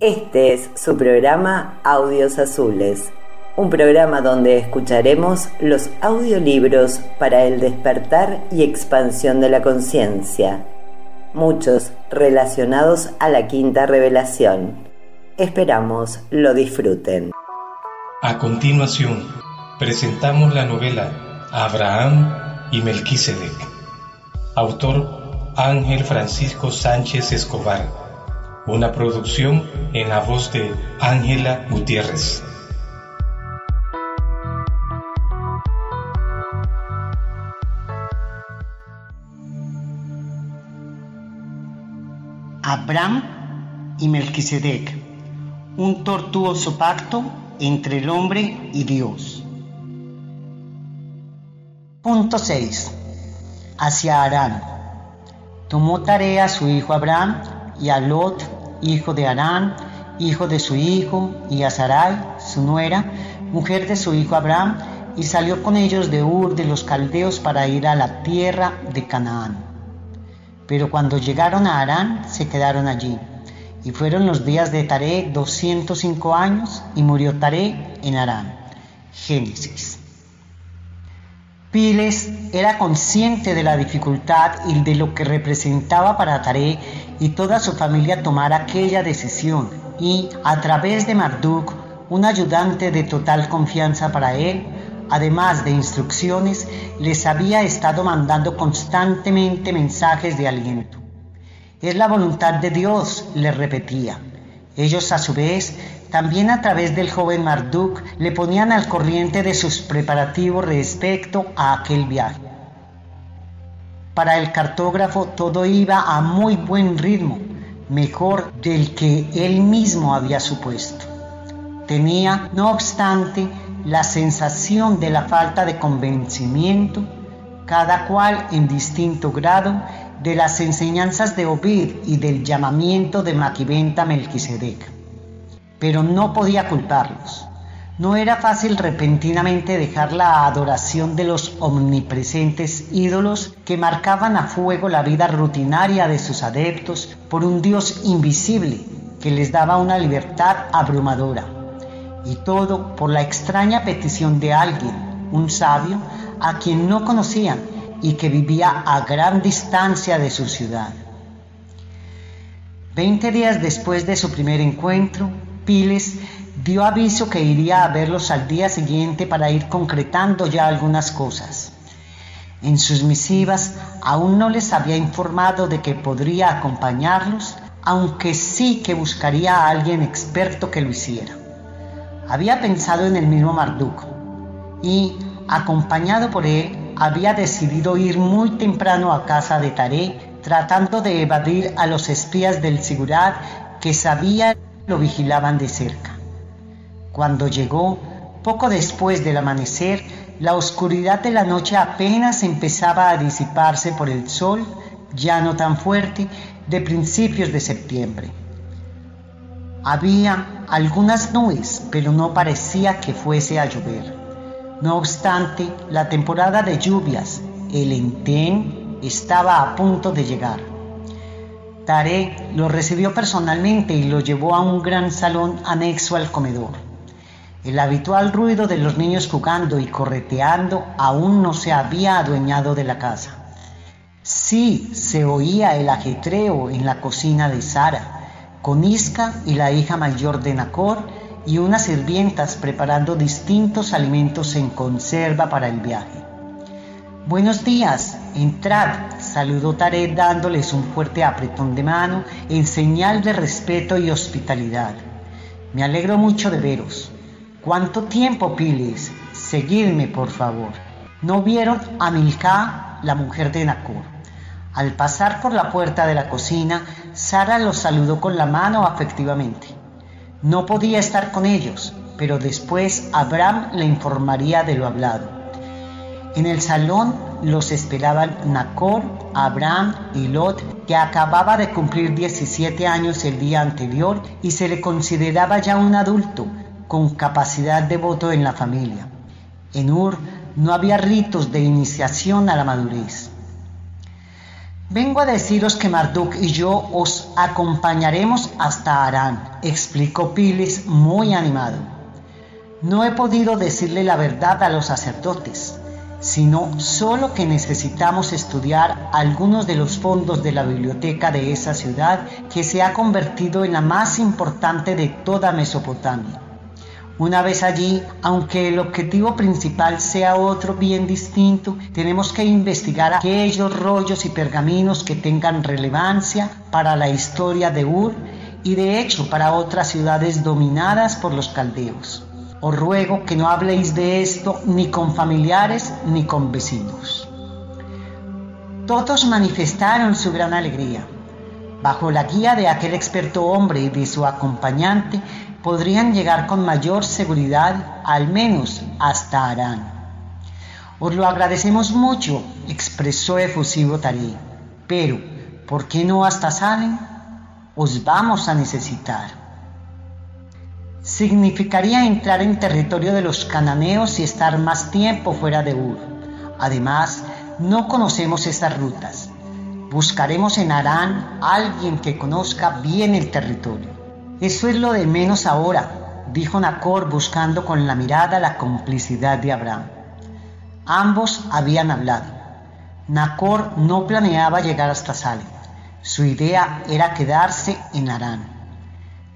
Este es su programa Audios Azules, un programa donde escucharemos los audiolibros para el despertar y expansión de la conciencia, muchos relacionados a la quinta revelación. Esperamos lo disfruten. A continuación, presentamos la novela Abraham y Melquisedec. Autor Ángel Francisco Sánchez Escobar una producción en la voz de Ángela Gutiérrez. Abraham y Melquisedec, un tortuoso pacto entre el hombre y Dios. Punto 6. Hacia Arán. Tomó tarea a su hijo Abraham y a Lot, hijo de Arán, hijo de su hijo, y a Sarai, su nuera, mujer de su hijo Abraham, y salió con ellos de Ur de los caldeos para ir a la tierra de Canaán. Pero cuando llegaron a Arán, se quedaron allí. Y fueron los días de Taré 205 años, y murió Taré en Arán. Génesis. Piles era consciente de la dificultad y de lo que representaba para Taré y toda su familia tomar aquella decisión y, a través de Marduk, un ayudante de total confianza para él, además de instrucciones, les había estado mandando constantemente mensajes de aliento. Es la voluntad de Dios, les repetía. Ellos a su vez también a través del joven Marduk le ponían al corriente de sus preparativos respecto a aquel viaje. Para el cartógrafo todo iba a muy buen ritmo, mejor del que él mismo había supuesto. Tenía, no obstante, la sensación de la falta de convencimiento, cada cual en distinto grado, de las enseñanzas de Ovid y del llamamiento de Maquiventa Melquisedec pero no podía culparlos. No era fácil repentinamente dejar la adoración de los omnipresentes ídolos que marcaban a fuego la vida rutinaria de sus adeptos por un Dios invisible que les daba una libertad abrumadora. Y todo por la extraña petición de alguien, un sabio, a quien no conocían y que vivía a gran distancia de su ciudad. Veinte días después de su primer encuentro, Piles dio aviso que iría a verlos al día siguiente para ir concretando ya algunas cosas. En sus misivas aún no les había informado de que podría acompañarlos, aunque sí que buscaría a alguien experto que lo hiciera. Había pensado en el mismo Marduk y, acompañado por él, había decidido ir muy temprano a casa de Taré, tratando de evadir a los espías del Sigurat que sabían lo vigilaban de cerca. Cuando llegó, poco después del amanecer, la oscuridad de la noche apenas empezaba a disiparse por el sol, ya no tan fuerte, de principios de septiembre. Había algunas nubes, pero no parecía que fuese a llover. No obstante, la temporada de lluvias, el entén, estaba a punto de llegar. Lo recibió personalmente y lo llevó a un gran salón anexo al comedor. El habitual ruido de los niños jugando y correteando aún no se había adueñado de la casa. Sí se oía el ajetreo en la cocina de Sara, con Isca y la hija mayor de Nacor y unas sirvientas preparando distintos alimentos en conserva para el viaje. Buenos días, entrad, saludó Tarek dándoles un fuerte apretón de mano en señal de respeto y hospitalidad. Me alegro mucho de veros. ¿Cuánto tiempo, Piles? Seguidme, por favor. ¿No vieron a Milka, la mujer de Nacor? Al pasar por la puerta de la cocina, Sara los saludó con la mano afectivamente. No podía estar con ellos, pero después Abraham le informaría de lo hablado. En el salón los esperaban Nacor, Abraham y Lot, que acababa de cumplir 17 años el día anterior y se le consideraba ya un adulto con capacidad de voto en la familia. En Ur no había ritos de iniciación a la madurez. Vengo a deciros que Marduk y yo os acompañaremos hasta Arán, explicó Piles muy animado. No he podido decirle la verdad a los sacerdotes, sino solo que necesitamos estudiar algunos de los fondos de la biblioteca de esa ciudad que se ha convertido en la más importante de toda Mesopotamia. Una vez allí, aunque el objetivo principal sea otro bien distinto, tenemos que investigar aquellos rollos y pergaminos que tengan relevancia para la historia de Ur y de hecho para otras ciudades dominadas por los caldeos. Os ruego que no habléis de esto ni con familiares ni con vecinos. Todos manifestaron su gran alegría. Bajo la guía de aquel experto hombre y de su acompañante, podrían llegar con mayor seguridad al menos hasta Arán. Os lo agradecemos mucho, expresó efusivo Tarí, pero ¿por qué no hasta Salem? Os vamos a necesitar. Significaría entrar en territorio de los cananeos y estar más tiempo fuera de Ur. Además, no conocemos esas rutas. Buscaremos en Arán alguien que conozca bien el territorio. Eso es lo de menos ahora, dijo Nacor buscando con la mirada la complicidad de Abraham. Ambos habían hablado. Nacor no planeaba llegar hasta Salem. Su idea era quedarse en Arán.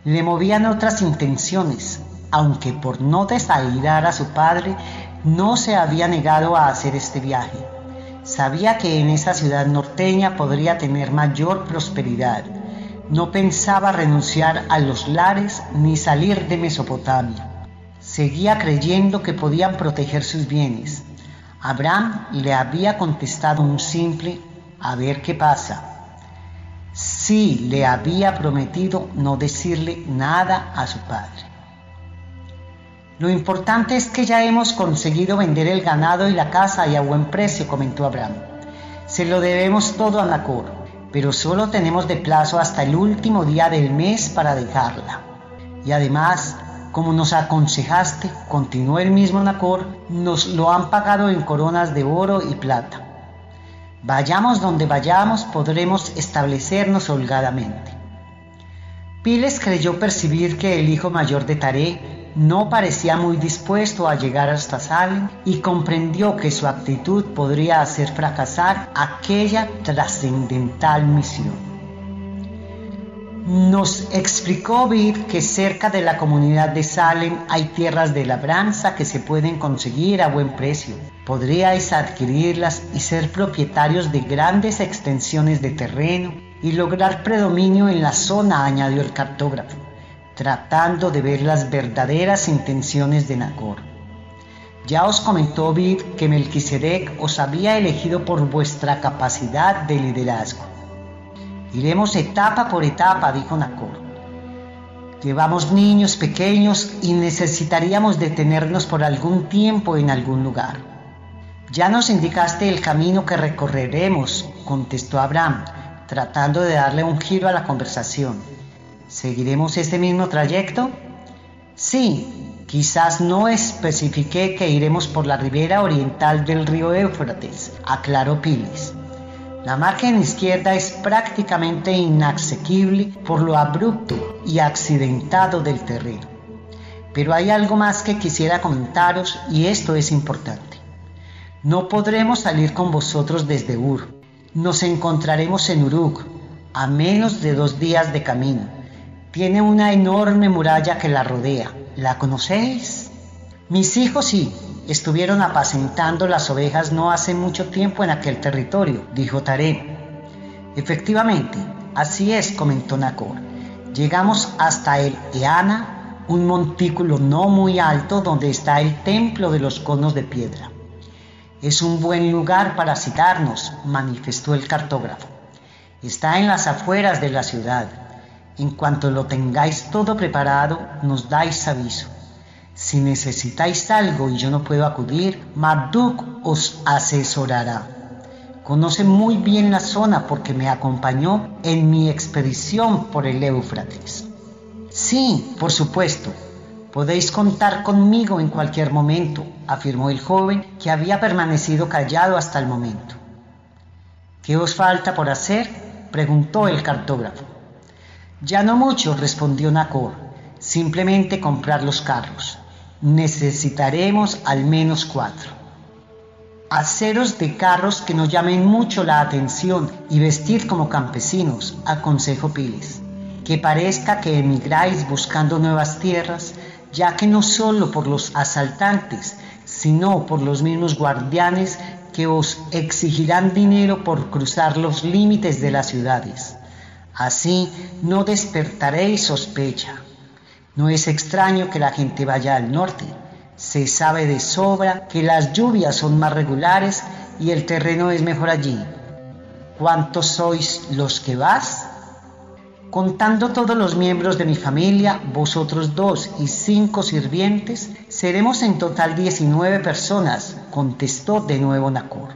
Le movían otras intenciones, aunque por no desairar a su padre no se había negado a hacer este viaje. Sabía que en esa ciudad norteña podría tener mayor prosperidad no pensaba renunciar a los lares ni salir de Mesopotamia. Seguía creyendo que podían proteger sus bienes. Abraham le había contestado un simple a ver qué pasa. Sí le había prometido no decirle nada a su padre. Lo importante es que ya hemos conseguido vender el ganado y la casa y a buen precio, comentó Abraham. Se lo debemos todo a Nacor pero solo tenemos de plazo hasta el último día del mes para dejarla. Y además, como nos aconsejaste, continuó el mismo Nacor, nos lo han pagado en coronas de oro y plata. Vayamos donde vayamos, podremos establecernos holgadamente. Piles creyó percibir que el hijo mayor de Taré no parecía muy dispuesto a llegar hasta Salem y comprendió que su actitud podría hacer fracasar aquella trascendental misión. Nos explicó Vid que cerca de la comunidad de Salem hay tierras de labranza que se pueden conseguir a buen precio. Podríais adquirirlas y ser propietarios de grandes extensiones de terreno y lograr predominio en la zona, añadió el cartógrafo tratando de ver las verdaderas intenciones de Nacor. Ya os comentó Vid que Melquisedec os había elegido por vuestra capacidad de liderazgo. Iremos etapa por etapa, dijo Nacor. Llevamos niños pequeños y necesitaríamos detenernos por algún tiempo en algún lugar. Ya nos indicaste el camino que recorreremos, contestó Abraham, tratando de darle un giro a la conversación. ¿Seguiremos este mismo trayecto? Sí, quizás no especifiqué que iremos por la ribera oriental del río Éufrates, aclaró Pilis. La margen izquierda es prácticamente inaccesible por lo abrupto y accidentado del terreno. Pero hay algo más que quisiera comentaros y esto es importante. No podremos salir con vosotros desde Ur. Nos encontraremos en Uruk, a menos de dos días de camino tiene una enorme muralla que la rodea. ¿La conocéis? Mis hijos sí, estuvieron apacentando las ovejas no hace mucho tiempo en aquel territorio, dijo Taré. Efectivamente, así es, comentó Nacor. Llegamos hasta el Eana, un montículo no muy alto donde está el templo de los conos de piedra. Es un buen lugar para citarnos, manifestó el cartógrafo. Está en las afueras de la ciudad en cuanto lo tengáis todo preparado, nos dais aviso. Si necesitáis algo y yo no puedo acudir, Marduk os asesorará. Conoce muy bien la zona porque me acompañó en mi expedición por el Éufrates. Sí, por supuesto. Podéis contar conmigo en cualquier momento, afirmó el joven que había permanecido callado hasta el momento. ¿Qué os falta por hacer? preguntó el cartógrafo. Ya no mucho, respondió Nacor, simplemente comprar los carros. Necesitaremos al menos cuatro. Haceros de carros que nos llamen mucho la atención y vestir como campesinos, aconsejó Piles. Que parezca que emigráis buscando nuevas tierras, ya que no solo por los asaltantes, sino por los mismos guardianes que os exigirán dinero por cruzar los límites de las ciudades. Así no despertaréis sospecha. No es extraño que la gente vaya al norte. Se sabe de sobra que las lluvias son más regulares y el terreno es mejor allí. ¿Cuántos sois los que vas? Contando todos los miembros de mi familia, vosotros dos y cinco sirvientes, seremos en total 19 personas, contestó de nuevo Nacor.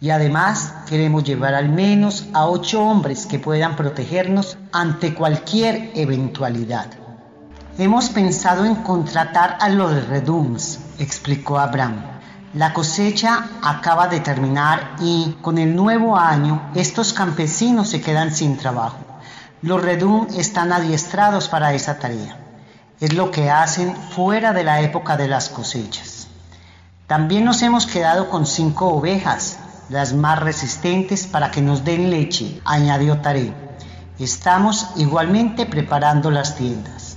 Y además queremos llevar al menos a ocho hombres que puedan protegernos ante cualquier eventualidad. Hemos pensado en contratar a los Redums, explicó Abraham. La cosecha acaba de terminar y con el nuevo año estos campesinos se quedan sin trabajo. Los Redum están adiestrados para esa tarea. Es lo que hacen fuera de la época de las cosechas. También nos hemos quedado con cinco ovejas, las más resistentes para que nos den leche, añadió Taré. Estamos igualmente preparando las tiendas.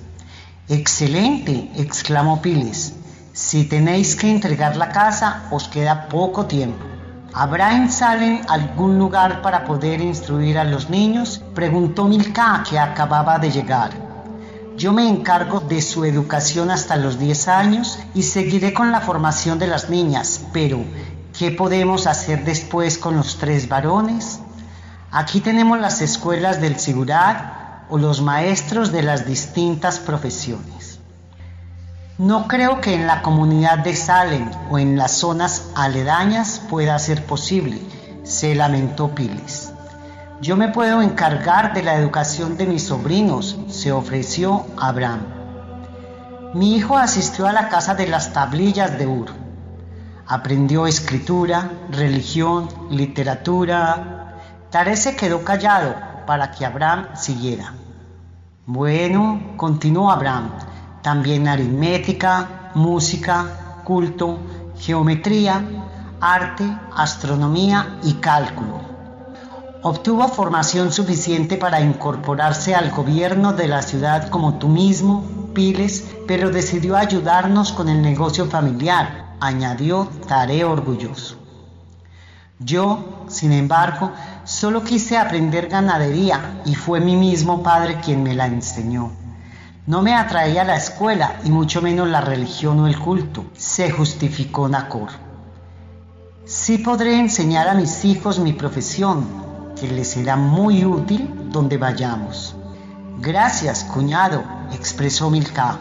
Excelente, exclamó Piles. Si tenéis que entregar la casa, os queda poco tiempo. ¿Habrá en Salem algún lugar para poder instruir a los niños? Preguntó Milka, que acababa de llegar. Yo me encargo de su educación hasta los 10 años y seguiré con la formación de las niñas, pero ¿qué podemos hacer después con los tres varones? Aquí tenemos las escuelas del Sigurat, o los maestros de las distintas profesiones. No creo que en la comunidad de Salem o en las zonas aledañas pueda ser posible, se lamentó Piles. Yo me puedo encargar de la educación de mis sobrinos, se ofreció Abraham. Mi hijo asistió a la casa de las tablillas de Ur. Aprendió escritura, religión, literatura. Tare se quedó callado para que Abraham siguiera. Bueno, continuó Abraham, también aritmética, música, culto, geometría, arte, astronomía y cálculo. Obtuvo formación suficiente para incorporarse al gobierno de la ciudad como tú mismo, Piles, pero decidió ayudarnos con el negocio familiar, añadió Tare orgulloso. Yo, sin embargo, Solo quise aprender ganadería y fue mi mismo padre quien me la enseñó. No me atraía la escuela y mucho menos la religión o el culto, se justificó Nacor. Sí podré enseñar a mis hijos mi profesión, que les será muy útil donde vayamos. Gracias, cuñado, expresó Milka,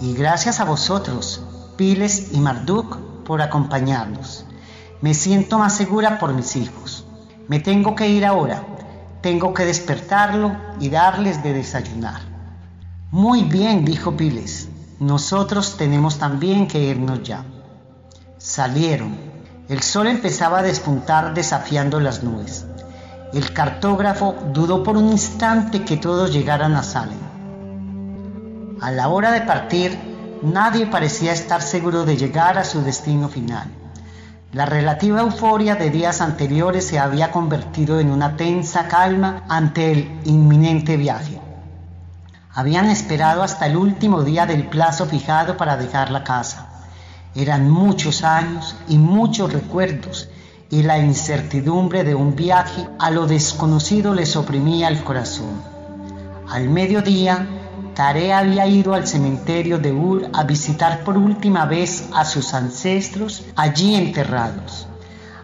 y gracias a vosotros, Piles y Marduk, por acompañarnos. Me siento más segura por mis hijos. Me tengo que ir ahora. Tengo que despertarlo y darles de desayunar. Muy bien, dijo Piles. Nosotros tenemos también que irnos ya. Salieron. El sol empezaba a despuntar desafiando las nubes. El cartógrafo dudó por un instante que todos llegaran a Salem. A la hora de partir, nadie parecía estar seguro de llegar a su destino final. La relativa euforia de días anteriores se había convertido en una tensa calma ante el inminente viaje. Habían esperado hasta el último día del plazo fijado para dejar la casa. Eran muchos años y muchos recuerdos y la incertidumbre de un viaje a lo desconocido les oprimía el corazón. Al mediodía Tare había ido al cementerio de Ur a visitar por última vez a sus ancestros allí enterrados.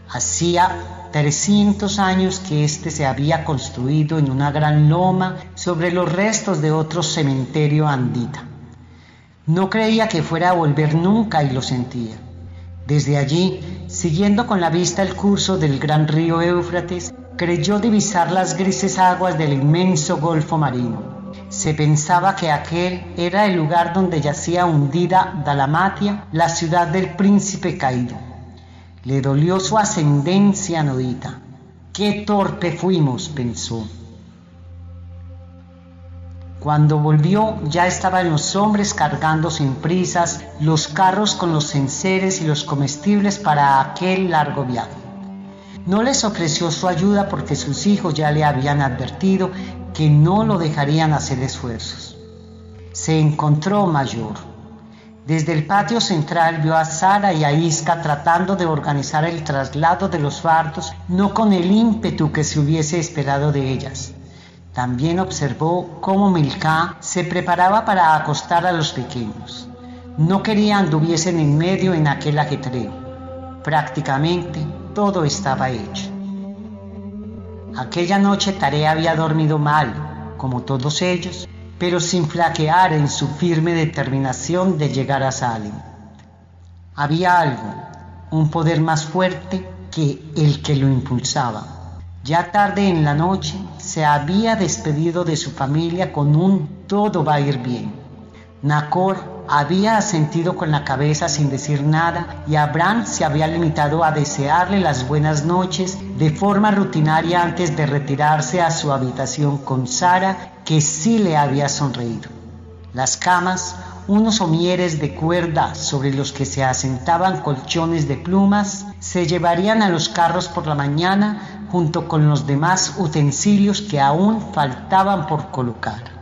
Hacía 300 años que éste se había construido en una gran loma sobre los restos de otro cementerio andita. No creía que fuera a volver nunca y lo sentía. Desde allí, siguiendo con la vista el curso del gran río Éufrates, creyó divisar las grises aguas del inmenso golfo marino. Se pensaba que aquel era el lugar donde yacía hundida Dalamatia, la ciudad del príncipe caído. Le dolió su ascendencia nodita. Qué torpe fuimos, pensó. Cuando volvió ya estaban los hombres cargando sin prisas los carros con los enseres y los comestibles para aquel largo viaje. No les ofreció su ayuda porque sus hijos ya le habían advertido que no lo dejarían hacer esfuerzos. Se encontró mayor. Desde el patio central vio a Sara y a Isca tratando de organizar el traslado de los fardos, no con el ímpetu que se hubiese esperado de ellas. También observó cómo Milká se preparaba para acostar a los pequeños. No quería anduviesen en medio en aquel ajetreo. Prácticamente todo estaba hecho. Aquella noche Tarea había dormido mal, como todos ellos, pero sin flaquear en su firme determinación de llegar a Salem. Había algo, un poder más fuerte que el que lo impulsaba. Ya tarde en la noche se había despedido de su familia con un todo va a ir bien. Nacor había asentido con la cabeza sin decir nada y Abraham se había limitado a desearle las buenas noches de forma rutinaria antes de retirarse a su habitación con Sara, que sí le había sonreído. Las camas, unos somieres de cuerda sobre los que se asentaban colchones de plumas, se llevarían a los carros por la mañana junto con los demás utensilios que aún faltaban por colocar.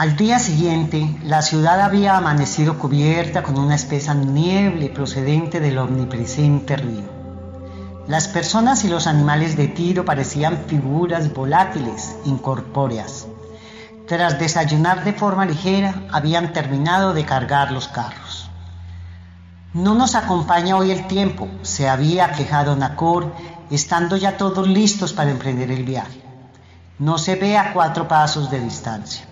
Al día siguiente, la ciudad había amanecido cubierta con una espesa niebla procedente del omnipresente río. Las personas y los animales de tiro parecían figuras volátiles, incorpóreas. Tras desayunar de forma ligera, habían terminado de cargar los carros. No nos acompaña hoy el tiempo, se había quejado Nacor estando ya todos listos para emprender el viaje. No se ve a cuatro pasos de distancia.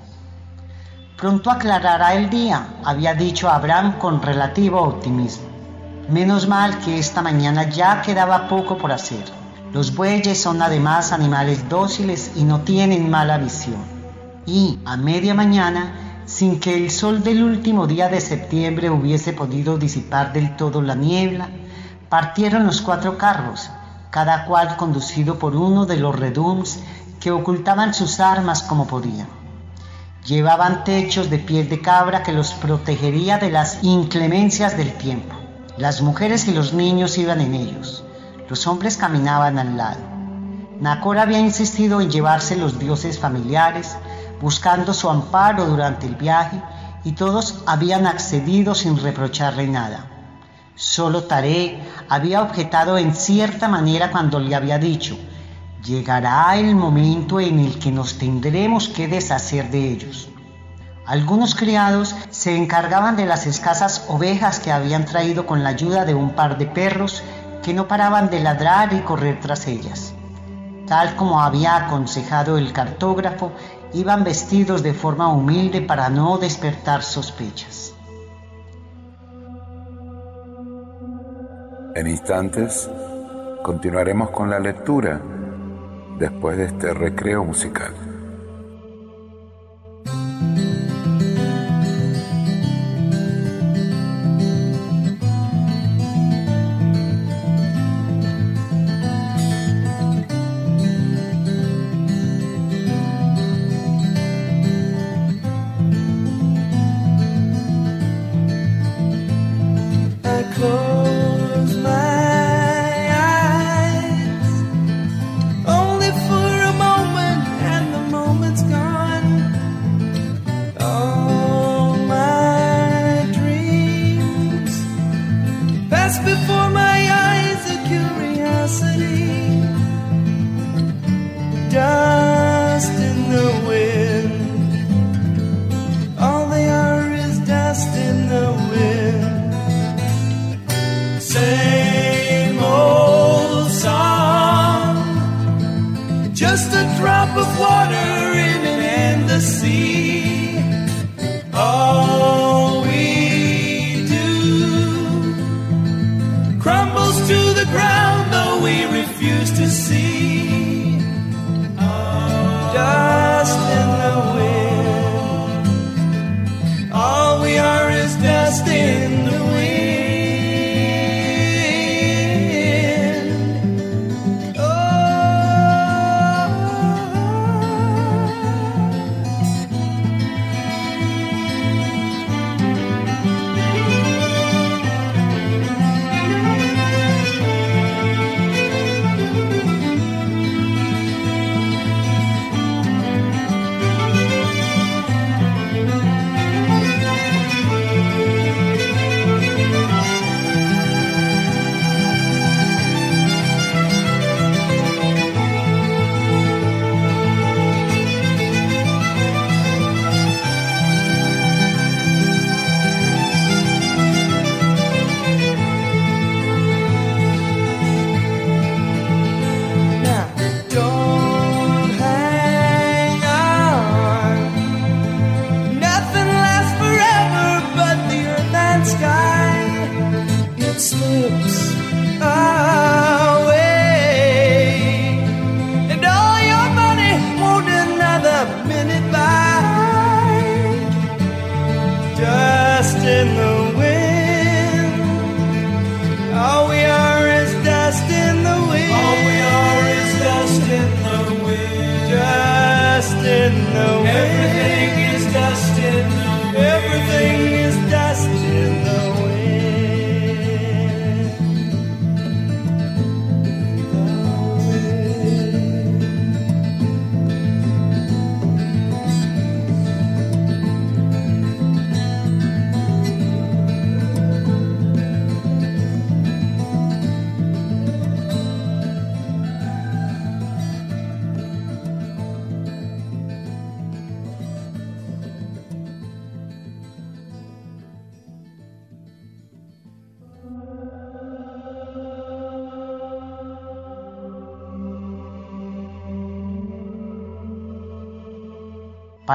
Pronto aclarará el día, había dicho Abraham con relativo optimismo. Menos mal que esta mañana ya quedaba poco por hacer. Los bueyes son además animales dóciles y no tienen mala visión. Y a media mañana, sin que el sol del último día de septiembre hubiese podido disipar del todo la niebla, partieron los cuatro carros cada cual conducido por uno de los redums que ocultaban sus armas como podían. Llevaban techos de piel de cabra que los protegería de las inclemencias del tiempo. Las mujeres y los niños iban en ellos. Los hombres caminaban al lado. Nacor había insistido en llevarse los dioses familiares, buscando su amparo durante el viaje, y todos habían accedido sin reprocharle nada. Solo Taré había objetado en cierta manera cuando le había dicho, llegará el momento en el que nos tendremos que deshacer de ellos. Algunos criados se encargaban de las escasas ovejas que habían traído con la ayuda de un par de perros que no paraban de ladrar y correr tras ellas. Tal como había aconsejado el cartógrafo, iban vestidos de forma humilde para no despertar sospechas. En instantes continuaremos con la lectura después de este recreo musical.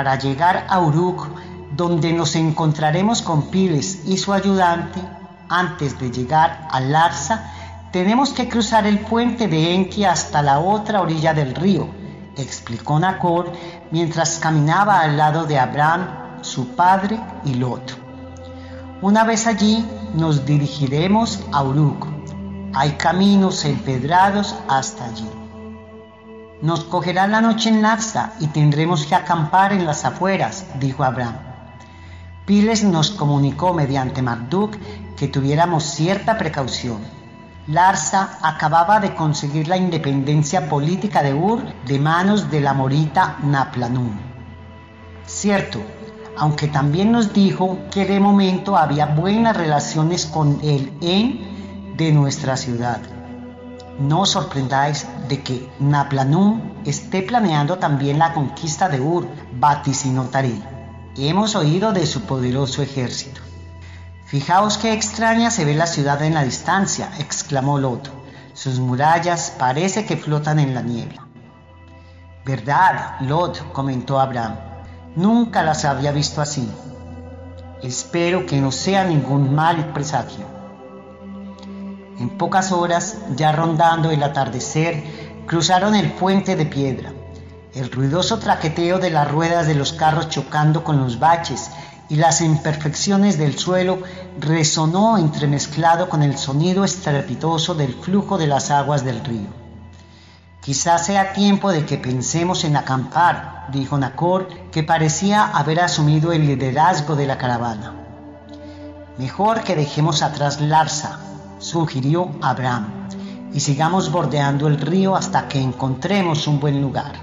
Para llegar a Uruk, donde nos encontraremos con Piles y su ayudante, antes de llegar a Larsa, tenemos que cruzar el puente de Enki hasta la otra orilla del río, explicó Nacor mientras caminaba al lado de Abraham, su padre y Lot. Una vez allí, nos dirigiremos a Uruk. Hay caminos empedrados hasta allí. Nos cogerá la noche en Larsa y tendremos que acampar en las afueras, dijo Abraham. Piles nos comunicó mediante Marduk que tuviéramos cierta precaución. Larsa acababa de conseguir la independencia política de Ur de manos de la morita Naplanum. Cierto, aunque también nos dijo que de momento había buenas relaciones con el En de nuestra ciudad. No os sorprendáis de que Naplanum esté planeando también la conquista de Ur, vaticinó Hemos oído de su poderoso ejército. Fijaos qué extraña se ve la ciudad en la distancia, exclamó Lot. Sus murallas parece que flotan en la niebla. Verdad, Lot, comentó Abraham. Nunca las había visto así. Espero que no sea ningún mal presagio. En pocas horas, ya rondando el atardecer, cruzaron el puente de piedra. El ruidoso traqueteo de las ruedas de los carros chocando con los baches y las imperfecciones del suelo resonó entremezclado con el sonido estrepitoso del flujo de las aguas del río. Quizás sea tiempo de que pensemos en acampar, dijo Nacor, que parecía haber asumido el liderazgo de la caravana. Mejor que dejemos atrás Larsa, sugirió Abraham, y sigamos bordeando el río hasta que encontremos un buen lugar.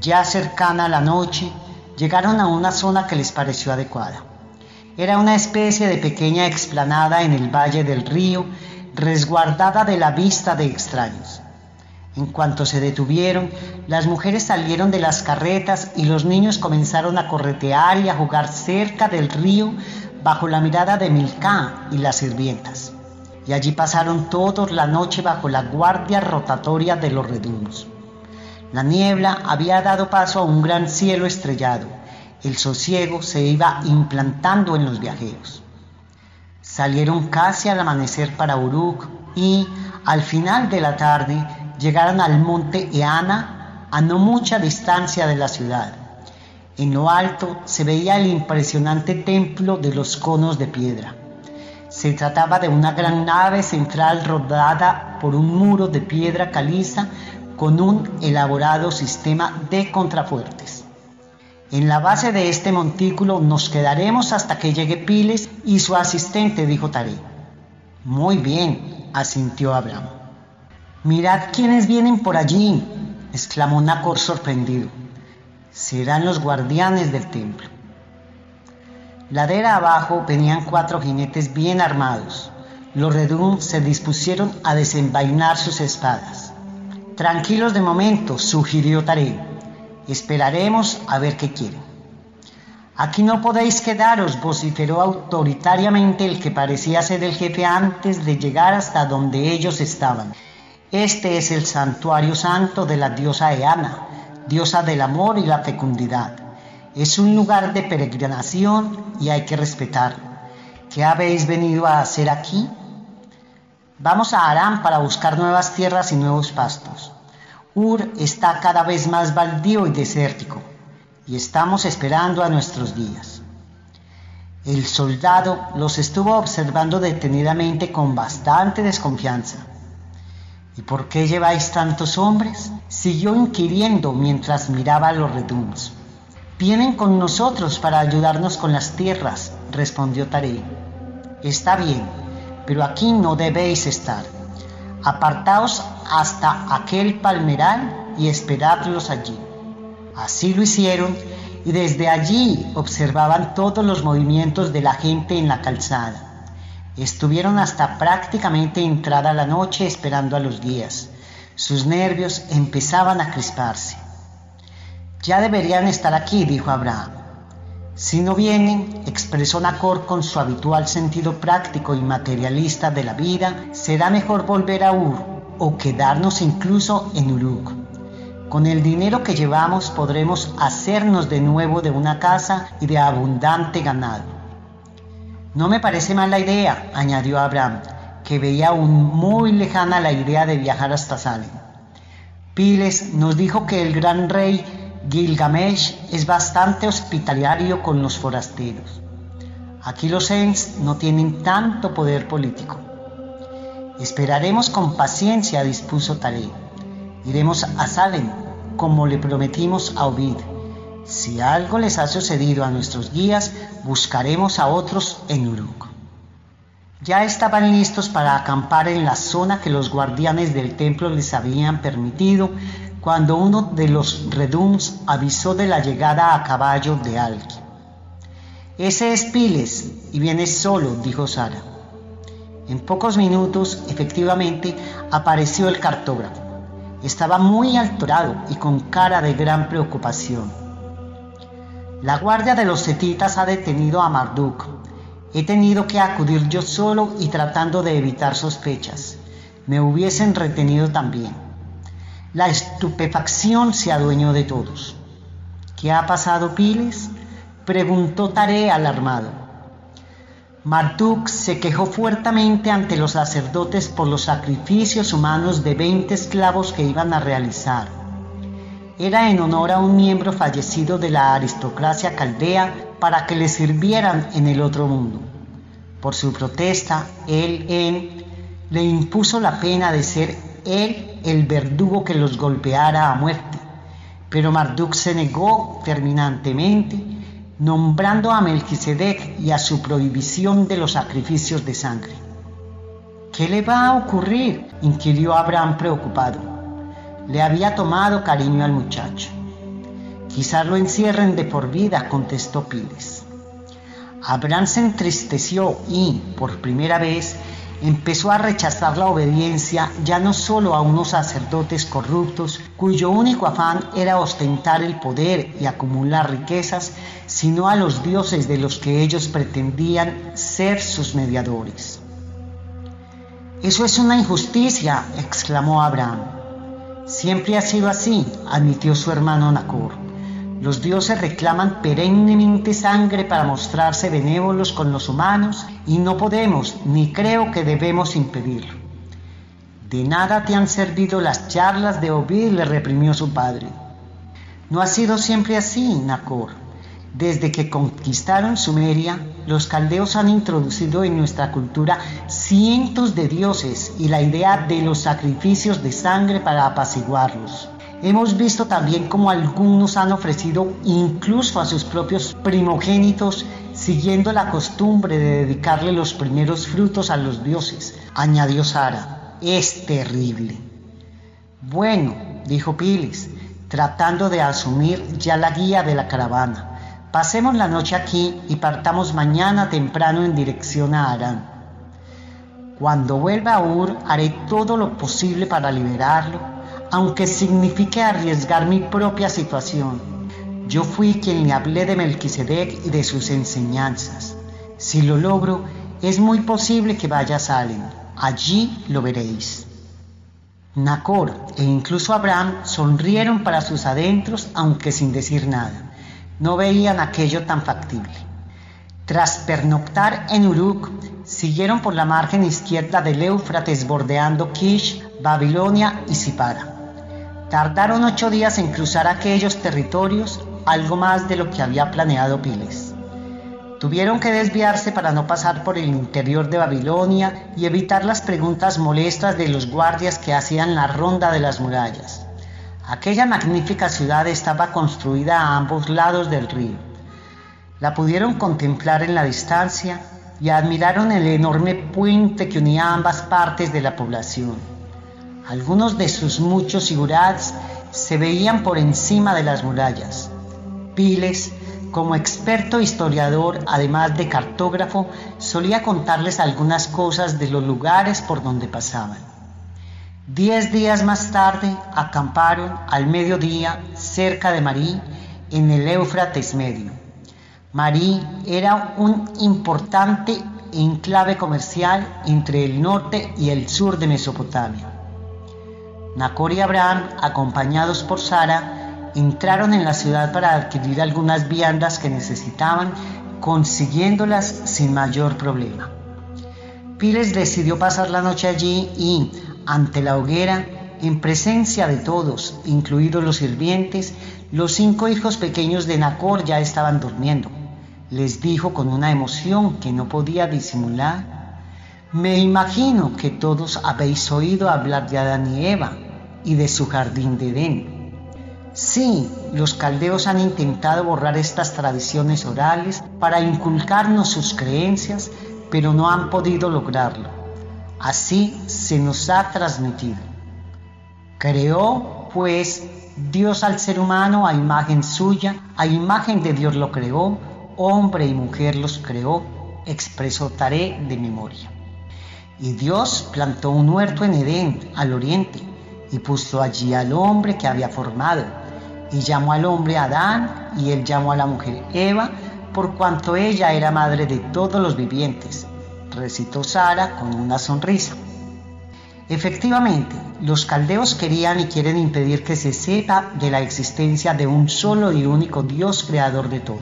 Ya cercana la noche, llegaron a una zona que les pareció adecuada. Era una especie de pequeña explanada en el valle del río, resguardada de la vista de extraños. En cuanto se detuvieron, las mujeres salieron de las carretas y los niños comenzaron a corretear y a jugar cerca del río bajo la mirada de Milcá y las sirvientas y allí pasaron todos la noche bajo la guardia rotatoria de los redunos. La niebla había dado paso a un gran cielo estrellado. El sosiego se iba implantando en los viajeros. Salieron casi al amanecer para Uruk y, al final de la tarde, llegaron al monte Eana, a no mucha distancia de la ciudad. En lo alto se veía el impresionante templo de los conos de piedra. Se trataba de una gran nave central rodada por un muro de piedra caliza con un elaborado sistema de contrafuertes. En la base de este montículo nos quedaremos hasta que llegue Piles y su asistente, dijo Taré. Muy bien, asintió Abraham. Mirad quiénes vienen por allí, exclamó Nacor sorprendido. Serán los guardianes del templo. Ladera abajo venían cuatro jinetes bien armados. Los Redun se dispusieron a desenvainar sus espadas. Tranquilos de momento, sugirió Taré. Esperaremos a ver qué quieren. Aquí no podéis quedaros, vociferó autoritariamente el que parecía ser el jefe antes de llegar hasta donde ellos estaban. Este es el santuario santo de la diosa Eana, diosa del amor y la fecundidad. Es un lugar de peregrinación y hay que respetarlo. ¿Qué habéis venido a hacer aquí? Vamos a Aram para buscar nuevas tierras y nuevos pastos. Ur está cada vez más baldío y desértico, y estamos esperando a nuestros días. El soldado los estuvo observando detenidamente con bastante desconfianza. ¿Y por qué lleváis tantos hombres? Siguió inquiriendo mientras miraba los redums. Vienen con nosotros para ayudarnos con las tierras, respondió Taré. Está bien, pero aquí no debéis estar. Apartaos hasta aquel palmeral y esperadlos allí. Así lo hicieron y desde allí observaban todos los movimientos de la gente en la calzada. Estuvieron hasta prácticamente entrada la noche esperando a los guías. Sus nervios empezaban a crisparse. Ya deberían estar aquí, dijo Abraham. Si no vienen, expresó Nacor con su habitual sentido práctico y materialista de la vida, será mejor volver a Ur o quedarnos incluso en Uruk. Con el dinero que llevamos podremos hacernos de nuevo de una casa y de abundante ganado. No me parece mala idea, añadió Abraham, que veía aún muy lejana la idea de viajar hasta Salem. Piles nos dijo que el gran rey Gilgamesh es bastante hospitalario con los forasteros. Aquí los Ents no tienen tanto poder político. Esperaremos con paciencia, dispuso Taré. Iremos a Salem, como le prometimos a Ovid. Si algo les ha sucedido a nuestros guías, buscaremos a otros en Uruk. Ya estaban listos para acampar en la zona que los guardianes del templo les habían permitido cuando uno de los redums avisó de la llegada a caballo de Alki. Ese es Piles y viene solo, dijo Sara. En pocos minutos, efectivamente, apareció el cartógrafo. Estaba muy alterado y con cara de gran preocupación. La guardia de los setitas ha detenido a Marduk. He tenido que acudir yo solo y tratando de evitar sospechas. Me hubiesen retenido también. La estupefacción se adueñó de todos. ¿Qué ha pasado, Piles? preguntó Tare alarmado. Marduk se quejó fuertemente ante los sacerdotes por los sacrificios humanos de 20 esclavos que iban a realizar. Era en honor a un miembro fallecido de la aristocracia caldea para que le sirvieran en el otro mundo. Por su protesta, él en le impuso la pena de ser él el verdugo que los golpeara a muerte. Pero Marduk se negó terminantemente, nombrando a Melquisedec y a su prohibición de los sacrificios de sangre. ¿Qué le va a ocurrir? inquirió Abraham preocupado. Le había tomado cariño al muchacho. Quizás lo encierren de por vida, contestó Piles. Abraham se entristeció y, por primera vez, empezó a rechazar la obediencia ya no solo a unos sacerdotes corruptos cuyo único afán era ostentar el poder y acumular riquezas, sino a los dioses de los que ellos pretendían ser sus mediadores. Eso es una injusticia, exclamó Abraham. Siempre ha sido así, admitió su hermano Nacor. Los dioses reclaman perennemente sangre para mostrarse benévolos con los humanos y no podemos, ni creo que debemos impedirlo. De nada te han servido las charlas de Ovid, le reprimió su padre. No ha sido siempre así, Nacor. Desde que conquistaron Sumeria, los caldeos han introducido en nuestra cultura cientos de dioses y la idea de los sacrificios de sangre para apaciguarlos. Hemos visto también como algunos han ofrecido incluso a sus propios primogénitos, siguiendo la costumbre de dedicarle los primeros frutos a los dioses, añadió Sara. Es terrible. Bueno, dijo Pilis, tratando de asumir ya la guía de la caravana. Pasemos la noche aquí y partamos mañana temprano en dirección a Arán. Cuando vuelva a Ur haré todo lo posible para liberarlo aunque signifique arriesgar mi propia situación. Yo fui quien le hablé de Melquisedec y de sus enseñanzas. Si lo logro, es muy posible que vaya a Salem. Allí lo veréis. Nacor e incluso Abraham sonrieron para sus adentros, aunque sin decir nada. No veían aquello tan factible. Tras pernoctar en Uruk, siguieron por la margen izquierda del Éufrates bordeando Kish, Babilonia y Sipara. Tardaron ocho días en cruzar aquellos territorios, algo más de lo que había planeado Piles. Tuvieron que desviarse para no pasar por el interior de Babilonia y evitar las preguntas molestas de los guardias que hacían la ronda de las murallas. Aquella magnífica ciudad estaba construida a ambos lados del río. La pudieron contemplar en la distancia y admiraron el enorme puente que unía ambas partes de la población. Algunos de sus muchos figurats se veían por encima de las murallas. Piles, como experto historiador, además de cartógrafo, solía contarles algunas cosas de los lugares por donde pasaban. Diez días más tarde acamparon al mediodía cerca de Marí, en el Éufrates Medio. Marí era un importante enclave comercial entre el norte y el sur de Mesopotamia. Nacor y Abraham, acompañados por Sara, entraron en la ciudad para adquirir algunas viandas que necesitaban, consiguiéndolas sin mayor problema. Piles decidió pasar la noche allí y, ante la hoguera, en presencia de todos, incluidos los sirvientes, los cinco hijos pequeños de Nacor ya estaban durmiendo les dijo con una emoción que no podía disimular. Me imagino que todos habéis oído hablar de Adán y Eva y de su jardín de Edén. Sí, los caldeos han intentado borrar estas tradiciones orales para inculcarnos sus creencias, pero no han podido lograrlo. Así se nos ha transmitido. Creó, pues, Dios al ser humano a imagen suya, a imagen de Dios lo creó, hombre y mujer los creó, expresó Taré de memoria. Y Dios plantó un huerto en Edén, al oriente, y puso allí al hombre que había formado, y llamó al hombre Adán, y él llamó a la mujer Eva, por cuanto ella era madre de todos los vivientes, recitó Sara con una sonrisa. Efectivamente, los caldeos querían y quieren impedir que se sepa de la existencia de un solo y único Dios creador de todo.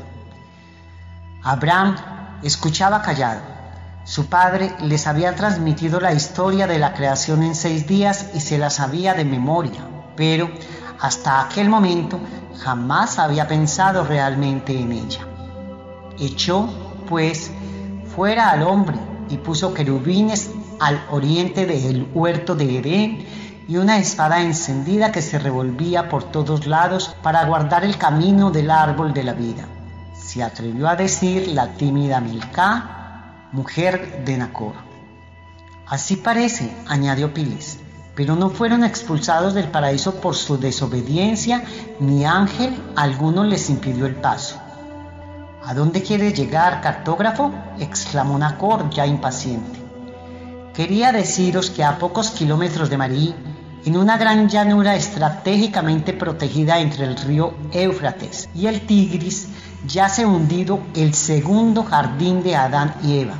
Abraham escuchaba callado. Su padre les había transmitido la historia de la creación en seis días y se la sabía de memoria, pero hasta aquel momento jamás había pensado realmente en ella. Echó, pues, fuera al hombre y puso querubines al oriente del huerto de Edén y una espada encendida que se revolvía por todos lados para guardar el camino del árbol de la vida se atrevió a decir la tímida Milcá, mujer de Nacor. Así parece, añadió Piles, pero no fueron expulsados del paraíso por su desobediencia, ni ángel alguno les impidió el paso. ¿A dónde quiere llegar, cartógrafo? exclamó Nacor, ya impaciente. Quería deciros que a pocos kilómetros de Marí, en una gran llanura estratégicamente protegida entre el río Éufrates y el Tigris, yace hundido el segundo jardín de Adán y Eva.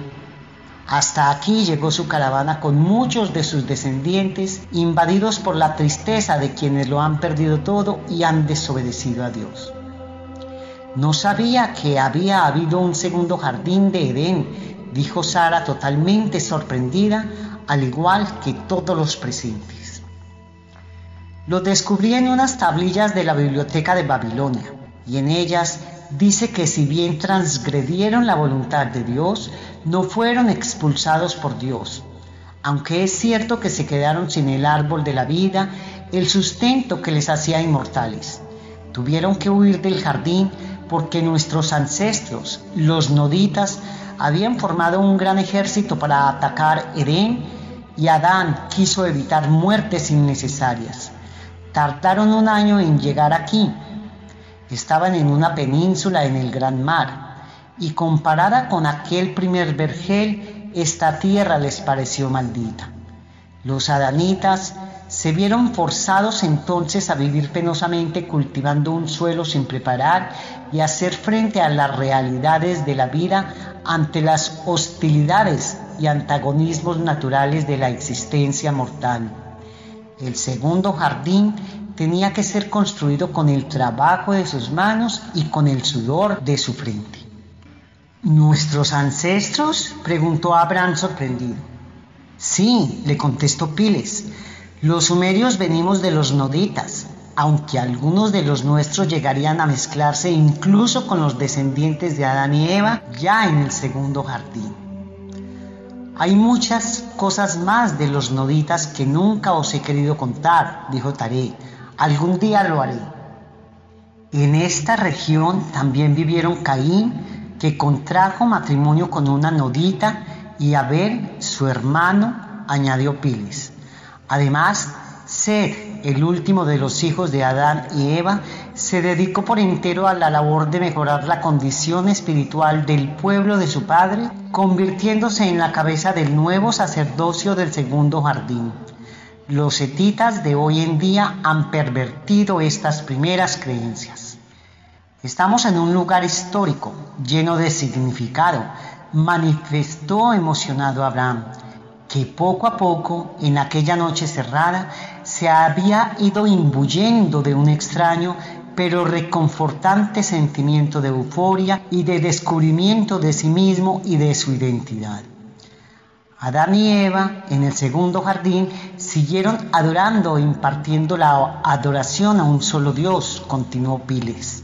Hasta aquí llegó su caravana con muchos de sus descendientes, invadidos por la tristeza de quienes lo han perdido todo y han desobedecido a Dios. No sabía que había habido un segundo jardín de Edén, dijo Sara totalmente sorprendida, al igual que todos los presentes. Lo descubrí en unas tablillas de la biblioteca de Babilonia, y en ellas dice que si bien transgredieron la voluntad de Dios, no fueron expulsados por Dios. Aunque es cierto que se quedaron sin el árbol de la vida, el sustento que les hacía inmortales. Tuvieron que huir del jardín porque nuestros ancestros, los noditas, habían formado un gran ejército para atacar Edén y Adán quiso evitar muertes innecesarias. Tardaron un año en llegar aquí, Estaban en una península en el gran mar, y comparada con aquel primer vergel, esta tierra les pareció maldita. Los adanitas se vieron forzados entonces a vivir penosamente cultivando un suelo sin preparar y hacer frente a las realidades de la vida ante las hostilidades y antagonismos naturales de la existencia mortal. El segundo jardín tenía que ser construido con el trabajo de sus manos y con el sudor de su frente. ¿Nuestros ancestros? preguntó Abraham sorprendido. Sí, le contestó Piles. Los sumerios venimos de los noditas, aunque algunos de los nuestros llegarían a mezclarse incluso con los descendientes de Adán y Eva ya en el segundo jardín. Hay muchas cosas más de los noditas que nunca os he querido contar, dijo Taré. Algún día lo haré. En esta región también vivieron Caín, que contrajo matrimonio con una nodita, y Abel, su hermano, añadió Piles. Además, Seth, el último de los hijos de Adán y Eva, se dedicó por entero a la labor de mejorar la condición espiritual del pueblo de su padre, convirtiéndose en la cabeza del nuevo sacerdocio del segundo jardín. Los etitas de hoy en día han pervertido estas primeras creencias. Estamos en un lugar histórico, lleno de significado, manifestó emocionado Abraham que poco a poco, en aquella noche cerrada, se había ido imbuyendo de un extraño pero reconfortante sentimiento de euforia y de descubrimiento de sí mismo y de su identidad. Adán y Eva, en el segundo jardín, siguieron adorando e impartiendo la adoración a un solo Dios, continuó Piles.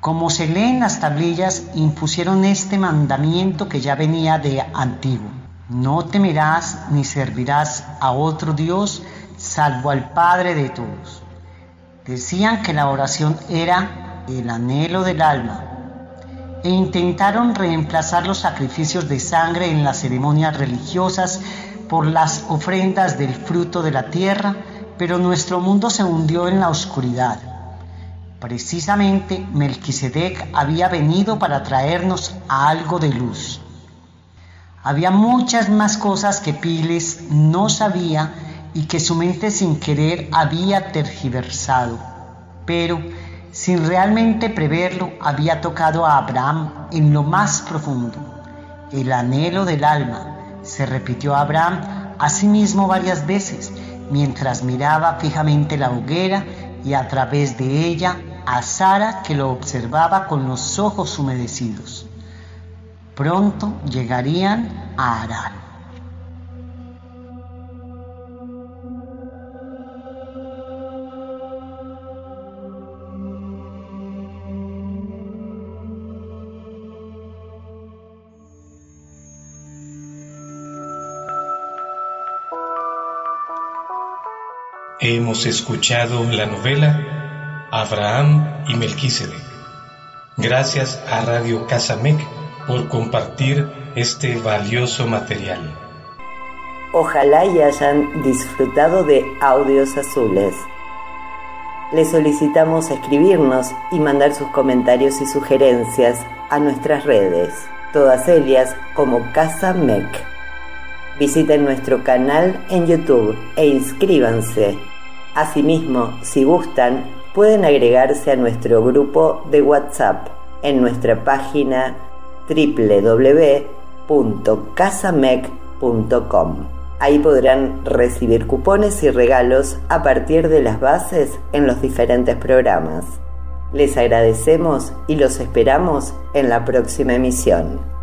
Como se lee en las tablillas, impusieron este mandamiento que ya venía de antiguo no temerás ni servirás a otro Dios salvo al Padre de todos. Decían que la oración era el anhelo del alma e intentaron reemplazar los sacrificios de sangre en las ceremonias religiosas por las ofrendas del fruto de la tierra, pero nuestro mundo se hundió en la oscuridad. Precisamente Melquisedec había venido para traernos algo de luz. Había muchas más cosas que Piles no sabía y que su mente sin querer había tergiversado. Pero, sin realmente preverlo, había tocado a Abraham en lo más profundo. El anhelo del alma, se repitió a Abraham a sí mismo varias veces, mientras miraba fijamente la hoguera y a través de ella a Sara que lo observaba con los ojos humedecidos. Pronto llegarían a Arán. Hemos escuchado la novela Abraham y Melquisedec. Gracias a Radio Casamec por compartir este valioso material. Ojalá y hayan disfrutado de audios azules. Les solicitamos escribirnos y mandar sus comentarios y sugerencias a nuestras redes, todas ellas como Casa Mec. Visiten nuestro canal en YouTube e inscríbanse. Asimismo, si gustan, pueden agregarse a nuestro grupo de WhatsApp en nuestra página www.casamec.com. Ahí podrán recibir cupones y regalos a partir de las bases en los diferentes programas. Les agradecemos y los esperamos en la próxima emisión.